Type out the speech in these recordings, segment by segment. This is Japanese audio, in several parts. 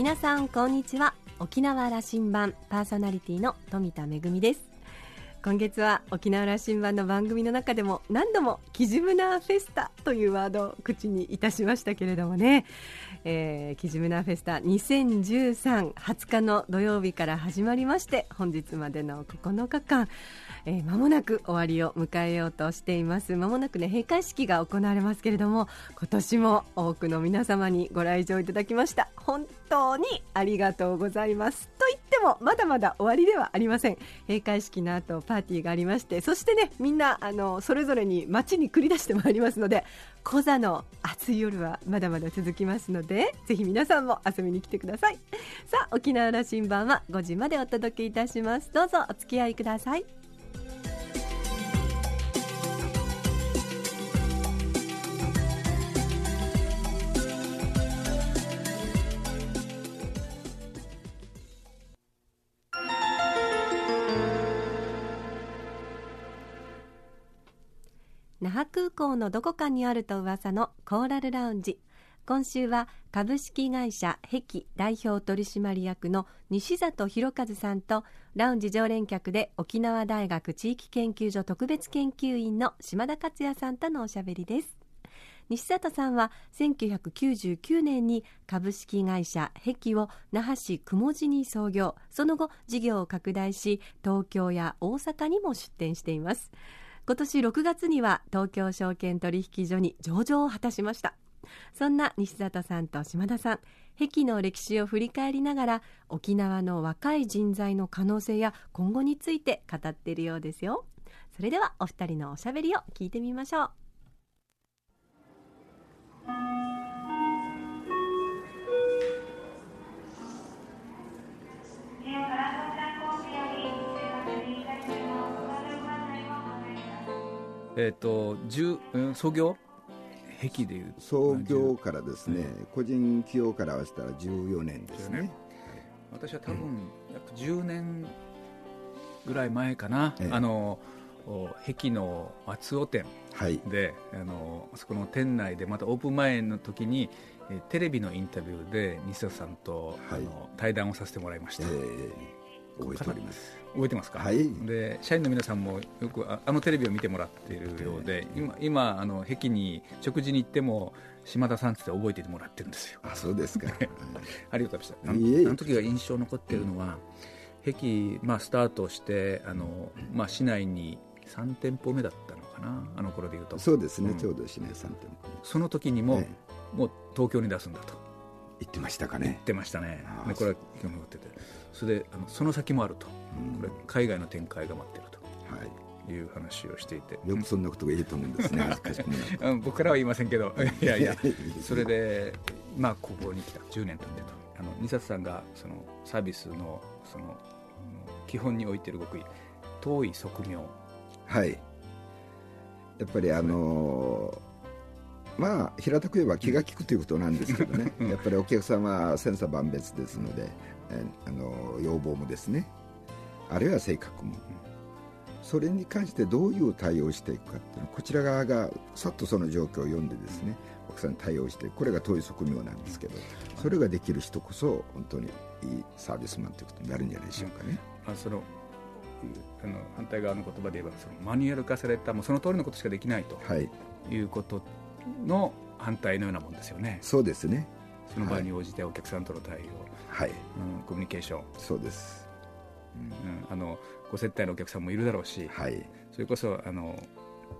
皆さんこんにちは。沖縄羅針盤パーソナリティの富田恵です。今月は沖縄羅針盤の番組の中でも何度もキジムナーフェスタというワードを口にいたしましたけれどもね、えー、キジムナーフェスタ2013 20日の土曜日から始まりまして本日までの9日間えー、間もなく終わりを迎えようとしています。間もなくね閉会式が行われますけれども今年も多くの皆様にご来場いただきました。本当にありがとうございます。と言ってもまだまだ終わりではありません。閉会式の後パーティーがありましてそしてねみんなあのそれぞれに街に繰り出してまいりますのでコザの暑い夜はまだまだ続きますのでぜひ皆さんも遊びに来てください。さあ沖縄羅針盤は5時までお届けいたします。どうぞお付き合いください。那覇空港のどこかにあると噂のコーラルラウンジ。今週は株式会社壁代表取締役の西里博和さんとラウンジ常連客で沖縄大学地域研究所特別研究員の島田克也さんとのおしゃべりです。西里さんは1999年に株式会社壁を那覇市雲寺に創業。その後事業を拡大し東京や大阪にも出店しています。今年6月には東京証券取引所に上場を果たしました。そんな西里さんと島田さん壁の歴史を振り返りながら沖縄の若い人材の可能性や今後について語っているようですよ。それではお二人のおしゃべりを聞いてみましょう。えっ、ー、と、うん、創業？壁でいう。創業からですね、個人企業から合わせたら14年ですね、ね、私は多分約10年ぐらい前かな、ええ、あの壁の松尾店で、はい、あのそこの店内でまたオープン前の時にテレビのインタビューで西田さんと、はい、あの対談をさせてもらいました、えー、覚えております。覚えてますか、はい、で社員の皆さんもよくあのテレビを見てもらっているようで、今今あの壁に食事に行っても島田さんって覚えてもらってるんですよ。あそうですか。ありがとうございました。あの時が印象残っているのは、壁、まあ、スタートしてあの、まあ、市内に3店舗目だったのかな？あの頃でいうと。そうですね、うん、ちょうど市内3店舗その時にも、ね、もう東京に出すんだと。言ってましたかね。言ってましたね。でこれは興味持っててそれであのその先もあると。これ海外の展開が待っていると。はい。いう話をしていて。よくそんなことがいいと思うんですね。僕からは言いませんけど。いやいやそれでまあここに来た。10年経ってと。あの二冊さんがそのサービスのその基本に置いてる極意。遠い側面はい。やっぱりあのー、まあ平たく言えば気が利くということなんですけどね、やっぱりお客様は千差万別ですので、えあの要望もですねあるいは性格もそれに関してどういう対応していくかっていうのはこちら側がさっとその状況を読んでですね奥さんに対応してこれが遠い側面なんですけどそれができる人こそ本当にいいサービスマンということになるんじゃないでしょうかね。あそのあの反対側の言葉で言えばそのマニュアル化されたもうその通りのことしかできないと、はい、いうことの反対のようなもんですよね。そうですねその場に応じてお客さんとの対応、はい、うん、コミュニケーション。そうです。うん、あのご接待のお客さんもいるだろうし、はい、それこそあの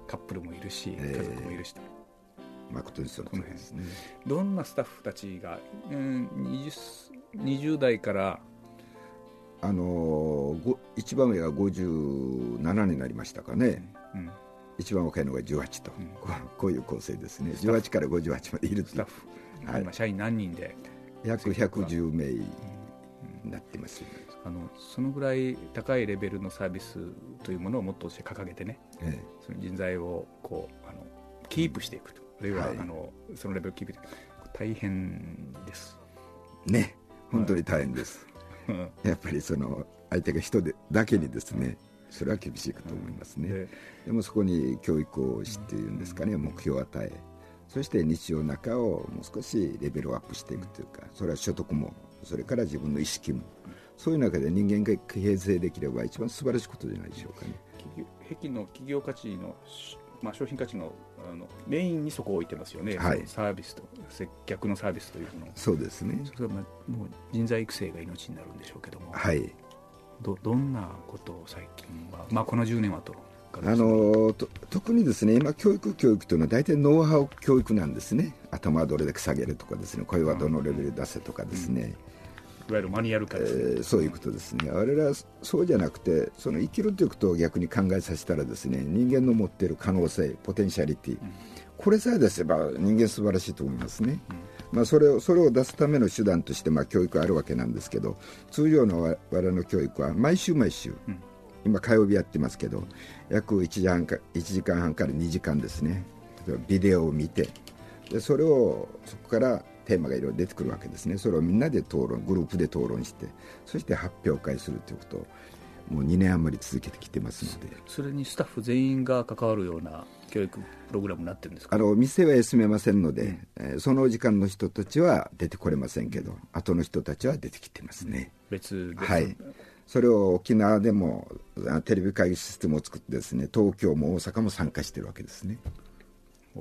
カップルもいるし、家族もいるしと。誠にそうですね。どんなスタッフたちが、うん、20, 20代からあの一番上が57になりましたかね、うん、一番若いのが18と、うん、こういう構成ですね。18から58までいるスタッフ、はい、今社員何人で約110名になってます、あのそのぐらい高いレベルのサービスというものをもっとして掲げてね、ええ、その人材をこうあのキープしていくと。あるいは、はい、あのそのレベルをキープしていく。大変です。ね。本当に大変です、はい、やっぱりその相手が人でだけにですねそれは厳しいかと思いますね、うん、ででもそこに教育をしていうんですかね、うん、目標を与えそして日常の中をもう少しレベルをアップしていくというかそれは所得もそれから自分の意識も、そういう中で人間が形成できれば一番素晴らしいことじゃないでしょうかね。壁の企業価値の、まあ、商品価値のあのメインにそこを置いてますよね、はい、サービスと接客のサービスというの。そうですね。それは、まあ、もう人材育成が命になるんでしょうけども、はい、どどんなことを最近は、まあ、この10年はとあの特にですね今、教育教育というのは大体ノウハウ教育なんですね、頭はどれだけ下げるとかですね、声はどのレベルで出せとかですね、いわゆるマニュアル化です、ね、えー、そういうことですね、我々はそうじゃなくて、その生きるということを逆に考えさせたら、ですね人間の持っている可能性、ポテンシャリティ、うん、これさえ出せば人間素晴らしいと思いますね。うん、まあ、それをそれを出すための手段として、まあ、教育あるわけなんですけど通常の我々の教育は毎週毎週、うん今火曜日やってますけど約1時半か1時間半から2時間ですね。例えばビデオを見てでそれをそこからテーマがいろいろ出てくるわけですね。それをみんなで討論グループで討論してそして発表会するということをもう2年余り続けてきてますので。それにスタッフ全員が関わるような教育プログラムになってるんですか？あの店は休めませんので、うん、えー、その時間の人たちは出てこれませんけど後の人たちは出てきてますね、別ではいそれを沖縄でもテレビ会議システムを作ってですね東京も大阪も参加してるわけですね。お、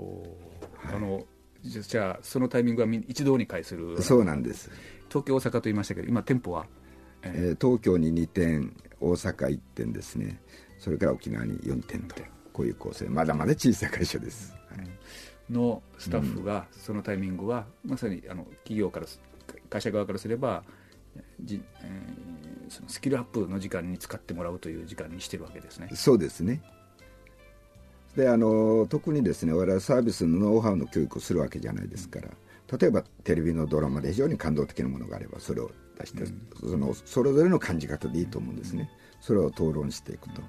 はい、あのじゃあそのタイミングは一堂に会する。そうなんです。東京大阪と言いましたけど今店舗は、えー、東京に2点大阪1点ですね。それから沖縄に4点と。こういう構成。まだまだ小さい会社です、はい、のスタッフがそのタイミングは、まさにあの企業から会社側からすればじ、えー、そのスキルアップの時間に使ってもらうという時間にしてるわけですね。そうですね。であの特にですね我々サービスのノウハウの教育をするわけじゃないですから、例えばテレビのドラマで非常に感動的なものがあればそれを出して、うん、そのそれぞれの感じ方でいいと思うんですね、それを討論していくと。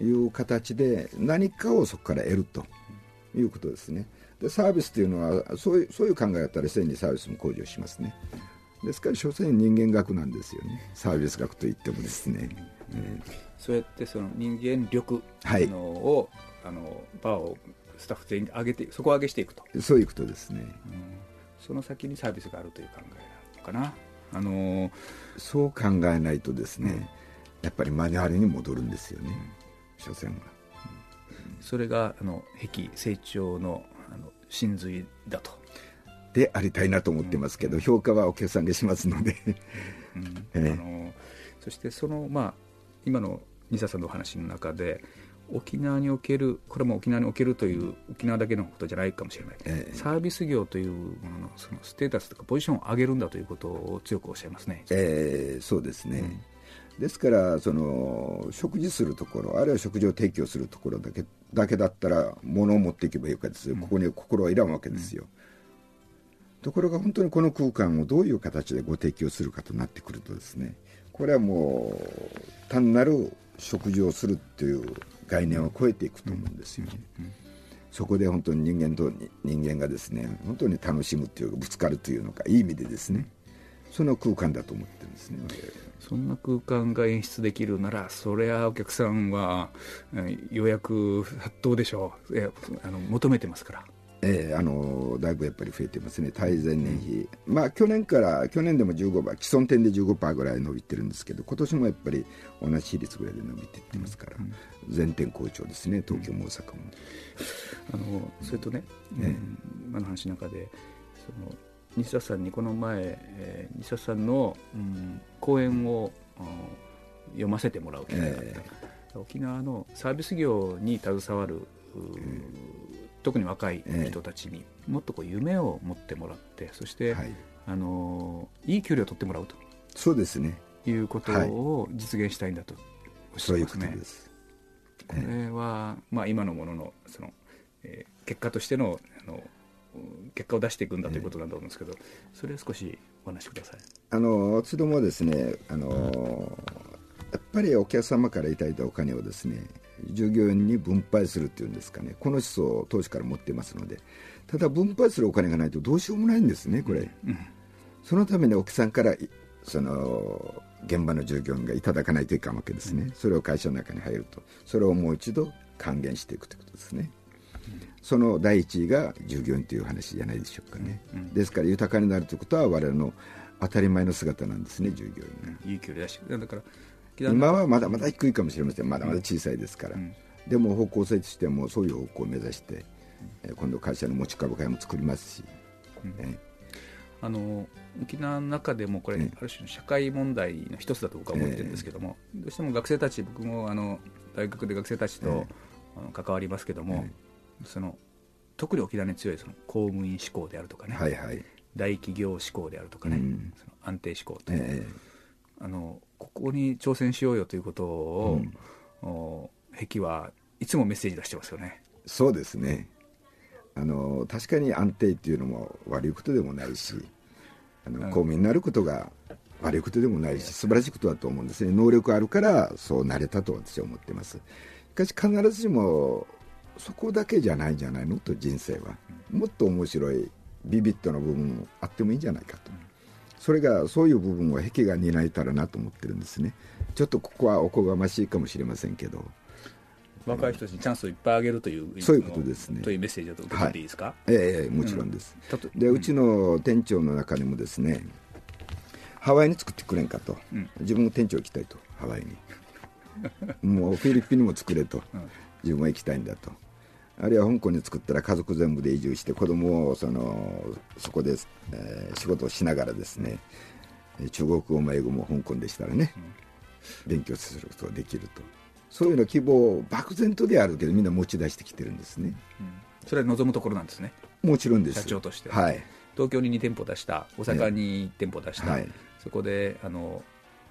いう形で何かをそこから得ると。いうことですね。でサービスというのはそういうそういう考えだったら自然にサービスも向上しますね。ですから所詮人間学なんですよね。サービス学といってもですね、えー、そうやってその人間力のを、はい、あのバーをスタッフ全員で上げてそこを上げしていくと。そういうことですね、うん、その先にサービスがあるという考えなのかな。あのー、そう考えないとですね、うん、やっぱりマニュアルに戻るんですよね、うん、所詮は、それがあの壁成長のあの真髄だとでありたいなと思ってますけど、評価はお客さんがしますので。うん。えー、あのそしてその、まあ、今の西田さんのお話の中で沖縄におけるこれも沖縄におけるという沖縄だけのことじゃないかもしれない、えー、サービス業というもののそのステータスとかポジションを上げるんだということを強くおっしゃいますね、えー、そうですね、うん、ですからその食事するところあるいは食事を提供するところだけだけだったら物を持っていけばいいわけですよ、ここに心はいらんわけですよ、うんところが本当にこの空間をどういう形でご提供するかとなってくるとですねこれはもう単なる食事をするっていう概念を超えていくと思うんですよね。そこで本当に人間と人間がですね本当に楽しむっていうかぶつかるというのかいい意味でですねその空間だと思ってるんですね。そんな空間が演出できるならそれはお客さんは予約殺到でしょう。あの求めてますからえー、あのだいぶやっぱり増えてますね、対前年比、まあ、去年から、去年でも15%、既存店で15%ぐらい伸びてるんですけど、今年もやっぱり同じ比率ぐらいで伸びていってますから、全店好調ですね、東京も大阪も。あのそれとね、うん、今の話の中で、その西田さんにこの前、えー、西田さんの、うん、講演を、うん、読ませてもらう機会があった、えー、沖縄のサービス業に携わる、特に若い人たちにもっとこう夢を持ってもらってそして、はい、あのいい給料を取ってもらうと。そうですね。いうことを実現したいんだと。おっしゃいますね。これは、まあ、今のもののその、えー、結果としてのあの結果を出していくんだということなんだと思うんですけど、それを少しお話しください。あの私どもはですねあの、やっぱりお客様からいただいたお金をですね従業員に分配するっていうんですかね。この思想を当時から持っていますので。ただ分配するお金がないとどうしようもないんですねこれ、うん、そのために奥さんからその現場の従業員がいただかないといかんわけですね、うん、それを会社の中に入ると。それをもう一度還元していくということですね、うん、その第一位が従業員という話じゃないでしょうかね、ですから豊かになるということは我々の当たり前の姿なんですね従業員が。勇気を出し。てだから今はまだまだ低いかもしれません。まだまだ小さいですから、うん、でも方向性としてもそういう方向を目指して、うん、今度会社の持ち株会も作りますし、あの沖縄の中でもこれ、ある種の社会問題の一つだと僕は思ってるんですけども、えー、どうしても学生たち僕もあの大学で学生たちと、えー、関わりますけども、えー、その特に沖縄に強いその公務員志向であるとかね、はいはい、大企業志向であるとかね、うん、その安定志向と、えー、あのここに挑戦しようよということを、うん、壁はいつもメッセージ出してますよね。そうですね。あの確かに安定っていうのも悪いことでもないしあの、公務員になることが悪いことでもないし素晴らしいことだと思うんですね。能力あるからそうなれたと私は思ってます。しかし必ずしもそこだけじゃないんじゃないの？と人生は。もっと面白いビビットな部分もあってもいいんじゃないかとそれがそういう部分を壁が担えたらなと思ってるんですね。ちょっとここはおこがましいかもしれませんけど。若い人たちにチャンスをいっぱいあげるというそういうことですね。というメッセージを受けてい。いですか、はい、ええもちろんです、うん、でうちの店長の中でもですねハワイに作ってくれんかと、うん、自分も店長行きたいと。ハワイに。もうフィリピンにも作れと、うん、自分は行きたいんだとあるいは香港に作ったら家族全部で移住して子供をそのそこで、えー、仕事をしながらですね中国語も英語も香港でしたらね、勉強することができると。そういうの希望漠然とであるけどみんな持ち出してきてるんですね、うん、それは望むところなんですね。もちろんです。社長として。はい。東京に2店舗出した大阪に1店舗出した、はい、そこであの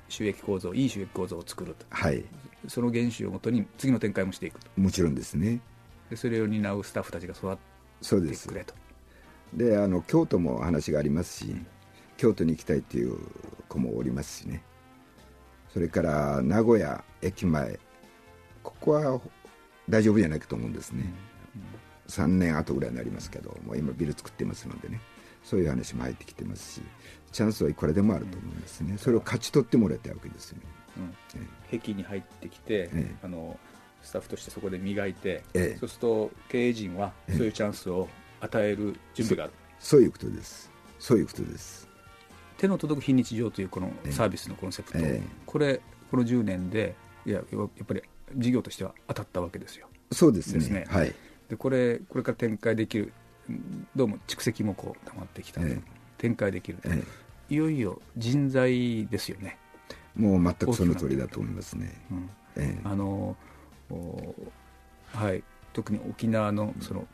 収益構造いい収益構造を作ると、はい、その原資をもとに次の展開もしていくと。もちろんですねでそれを担うスタッフたちが育ってくれと。であの京都も話がありますし、うん、京都に行きたいっていう子もおりますしね。それから名古屋駅前。ここは大丈夫じゃないかと思うんですね、うん。うん、3年後ぐらいになりますけどもう今ビル作ってますのでね。そういう話も入ってきてますしチャンスはいくらでもあると思うんですね、それを勝ち取ってもらいたいわけですよね、うん。え壁に入ってきて、え。あのスタッフとしてそこで磨いて、えそうすると経営陣はそういうチャンスを与える準備がある、そういうことです。そういうことです。手の届く非日常というこのサービスのコンセプト、これこの10年でいややっぱり事業としては当たったわけですよ。そうですね。ですね。はい。でこれこれから展開できるどうも蓄積もこう溜まってきた、ええ、展開できる、え、いよいよ人材ですよね。もう全くその通りだと思いますね。うん、あのはい。特に沖縄のその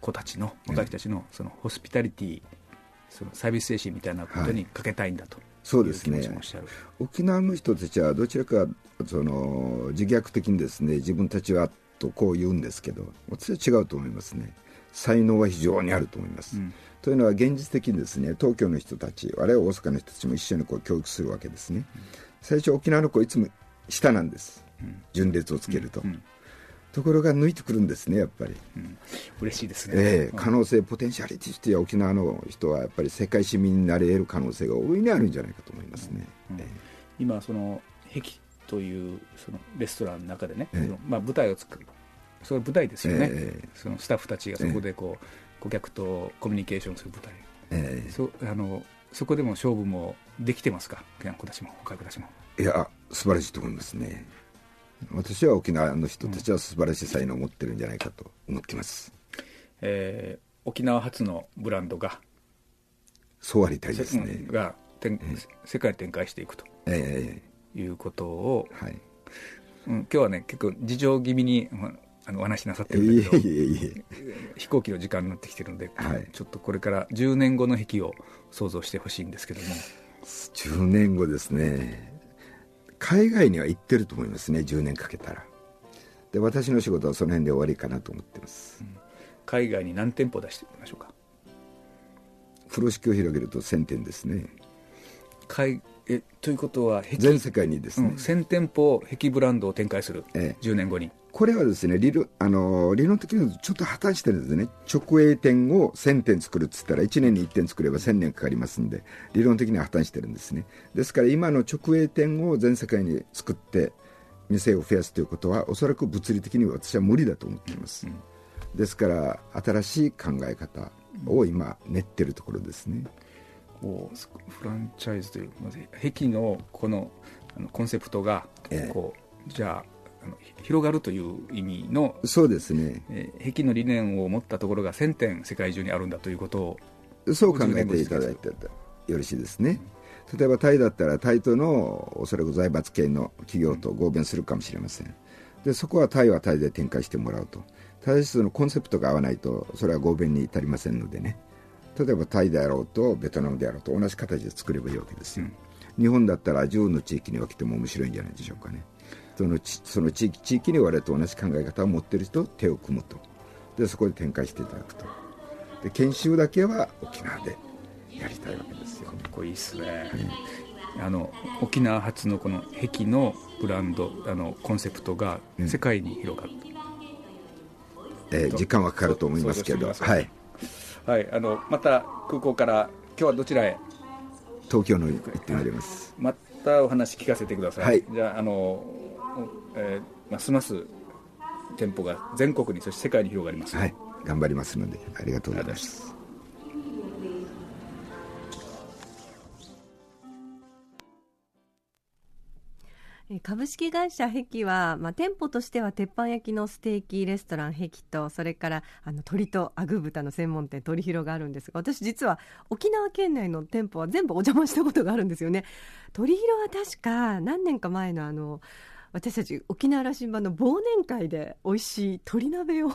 子たちの若い人たちのそのホスピタリティそのサービス精神みたいなことにかけたいんだと。はいそうですね。沖縄の人たちはどちらかその自虐的にですね自分たちはとこう言うんですけど私は違うと思いますね。才能は非常にあると思います、うん、というのは現実的にですね東京の人たちあるいは大阪の人たちも一緒にこう教育するわけですね、うん、最初沖縄の子いつも下なんです、うん、順列をつけると、ところが抜いてくるんですねやっぱり、うん、嬉しいですね、えー、可能性ポテンシャリティして沖縄の人はやっぱり世界市民になれ得る可能性が大いにあるんじゃないかと思いますね、今その壁というそのレストランの中でね、えー、まあ、舞台を作るそれ舞台ですよね、えー、そのスタッフたちがそこでこう、顧客とコミュニケーションする舞台、えー、そあのそこでも勝負もできてますか？子たちもも。いや素晴らしいと思いますね私は沖縄の人たちは素晴らしい才能を持ってるんじゃないかと思っています、えー、沖縄初のブランドがそうありたいですね。が、えー、世界展開していくと、えー、いうことを、はい。うん、今日はね結構事情気味にあのお話しなさってるんだけど飛行機の時間になってきてるんで、はい、ちょっとこれから10年後の壁を想像してほしいんですけども。10年後ですね海外には行ってると思いますね10年かけたら。で私の仕事はその辺で終わりかなと思ってます、うん、海外に何店舗出していきましょうか？風呂敷を広げると1000店ですね。海えということは全世界にですね、うん、1000店舗壁ブランドを展開する、ええ、10年後に。これはですね理論あの理論的にはちょっと破綻してるんですね直営店を1000店作るっつったら1年に1店作れば1000年かかりますんで理論的には破綻してるんですね。ですから今の直営店を全世界に作って店を増やすということはおそらく物理的には私は無理だと思っています、うん、ですから新しい考え方を今練ってるところですね、フランチャイズという壁のこのあのコンセプトがこう、ええ、じゃあ広がるという意味のそうですね、えー、壁の理念を持ったところが1000点世界中にあるんだということをそう考えていただいてよろしいですね。例えばタイだったらタイとのおそらく財閥系の企業と合弁するかもしれません。でそこはタイはタイで展開してもらうと。ただしそのコンセプトが合わないとそれは合弁に至りませんのでね例えばタイであろうとベトナムであろうと同じ形で作ればいいわけですよ、うん、日本だったら10の地域に分けても面白いんじゃないでしょうかね。そのその地域地域に我々と同じ考え方を持っている人と手を組むと。でそこで展開していただくと。で研修だけは沖縄でやりたいわけですよ。かっこいいですね、うん、あの沖縄発のこの壁のブランドあのコンセプトが世界に広がる、うん、えー、時間はかかると思いますけど。はい、はい、あのまた空港から今日はどちらへ？東京の行ってまいります。またお話聞かせてください、はい、じゃああの、えー、ますます店舗が全国にそして世界に広がります、はい。頑張りますのでありがとうございます株式会社壁は、まあ、店舗としては鉄板焼きのステーキレストラン壁とそれからあの鶏とアグ豚の専門店鳥広があるんですが私実は沖縄県内の店舗は全部お邪魔したことがあるんですよね。鳥広は確か何年か前のあの私たち沖縄羅針盤の忘年会で美味しい鶏鍋を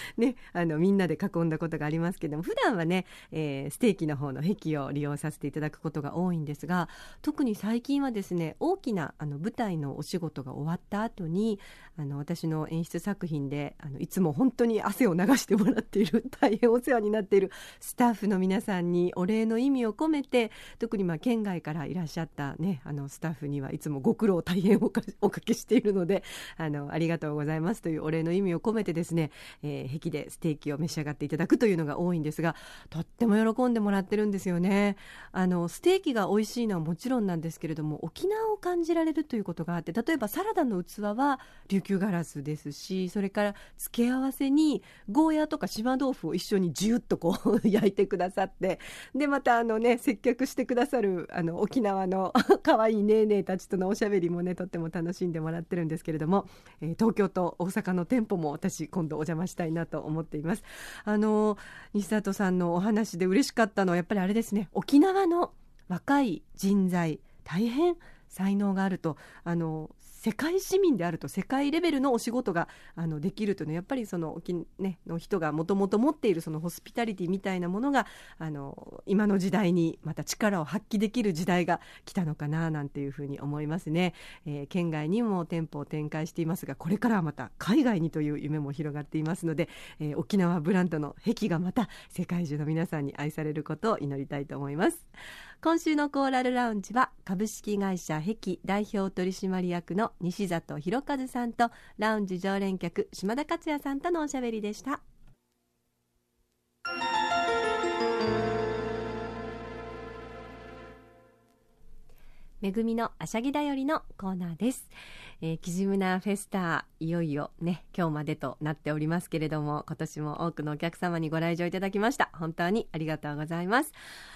ね、あのみんなで囲んだことがありますけども普段はね、えー、ステーキの方の壁を利用させていただくことが多いんですが特に最近はですね大きなあの舞台のお仕事が終わった後にあの私の演出作品であのいつも本当に汗を流してもらっている 大変お世話になっているスタッフの皆さんにお礼の意味を込めて特にまあ県外からいらっしゃった、ね、あのスタッフにはいつもご苦労大変おかけしているのであのありがとうございますというお礼の意味を込めてですね、えー、壁でステーキを召し上がっていただくというのが多いんですがとっても喜んでもらってるんですよね。あのステーキが美味しいのはもちろんなんですけれども沖縄を感じられるということがあって例えばサラダの器は琉球ガラスですしそれから付け合わせにゴーヤーとか島豆腐を一緒にジュッとこう 焼いてくださってでまたあのね接客してくださるあの沖縄の 可愛いねえねえたちとのおしゃべりもねとっても楽しんでもらってるんですけれども、えー、東京と大阪の店舗も私今度お邪魔したいなと思っています。あの西里さんのお話で嬉しかったのはやっぱりあれですね。沖縄の若い人材大変才能があるとあの世界市民であると世界レベルのお仕事があのできるというのはやっぱりその沖、ね、の人がもともと持っているそのホスピタリティみたいなものがあの今の時代にまた力を発揮できる時代が来たのかななんていうふうに思いますね、えー、県外にも店舗を展開していますがこれからはまた海外にという夢も広がっていますので、えー、沖縄ブランドの壁がまた世界中の皆さんに愛されることを祈りたいと思います。今週のコーラルラウンジは株式会社碧代表取締役の西里博和さんとラウンジ常連客島田克也さんとのおしゃべりでした。恵みのあしゃぎだよりのコーナーです。えー、キジムナフェスタいよいよね今日までとなっておりますけれども今年も多くのお客様にご来場いただきました。本当にありがとうございます。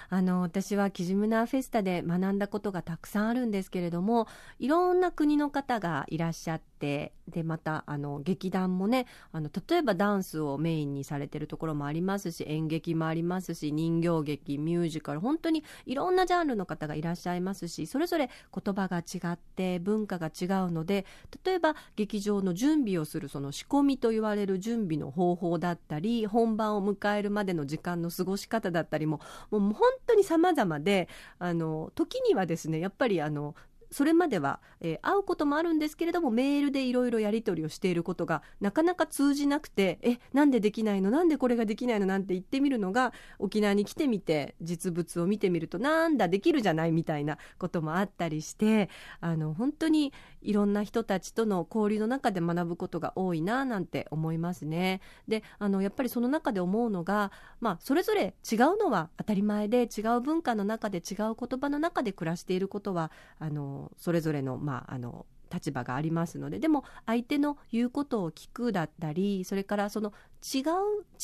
あの私はキジムナフェスタで学んだことがたくさんあるんですけれどもいろんな国の方がいらっしゃってでまたあの劇団もねあの例えばダンスをメインにされてるところもありますし演劇もありますし人形劇ミュージカル本当にいろんなジャンルの方がいらっしゃいますしそれぞれ言葉が違って文化が違うので例えば劇場の準備をするその仕込みと言われる準備の方法だったり本番を迎えるまでの時間の過ごし方だったりももう本当に様々であの時にはですねやっぱりあのそれまでは、えー、会うこともあるんですけれどもメールでいろいろやり取りをしていることがなかなか通じなくてえなんでできないの？なんでこれができないの？なんて言ってみるのが沖縄に来てみて実物を見てみるとなんだできるじゃない？みたいなこともあったりしてあの本当にいろんな人たちとの交流の中で学ぶことが多いななんて思いますね。であのやっぱりその中で思うのが、まあ、それぞれ違うのは当たり前で違う文化の中で違う言葉の中で暮らしていることはあのそれぞれの,、まあ、あの立場がありますのででも相手の言うことを聞くだったりそれからその違う違ったまん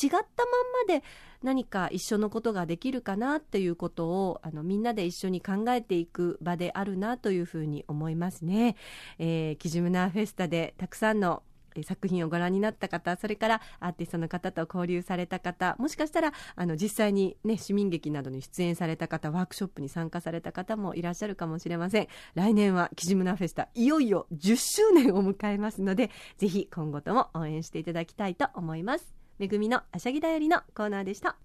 まで何か一緒のことができるかなっていうことをあのみんなで一緒に考えていく場であるなというふうに思いますね。えー、キジムナーフェスタでたくさんの作品をご覧になった方それからアーティストの方と交流された方もしかしたらあの実際に、ね、市民劇などに出演された方ワークショップに参加された方もいらっしゃるかもしれません。来年はキジムナフェスタいよいよ10周年を迎えますのでぜひ今後とも応援していただきたいと思います。めぐみのあしゃぎだよりのコーナーでした。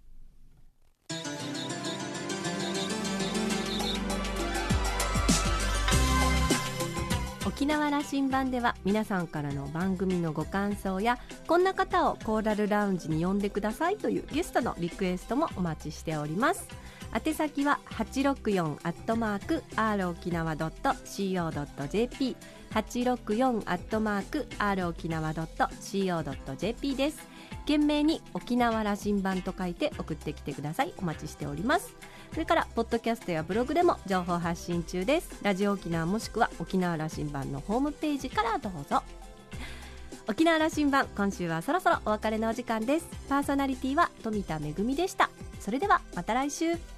沖縄羅針盤では皆さんからの番組のご感想やこんな方をコーラルラウンジに呼んでくださいというゲストのリクエストもお待ちしております。宛先は864アットマーク r 沖縄 .co.jp 864アットマーク r 沖縄 .co.jp です。懸命に沖縄羅針盤と書いて送ってきてください。お待ちしております。それからポッドキャストやブログでも情報発信中です。ラジオ沖縄もしくは沖縄羅針盤のホームページからどうぞ。沖縄羅針盤今週はそろそろお別れのお時間です。パーソナリティは富田恵でした。それではまた来週。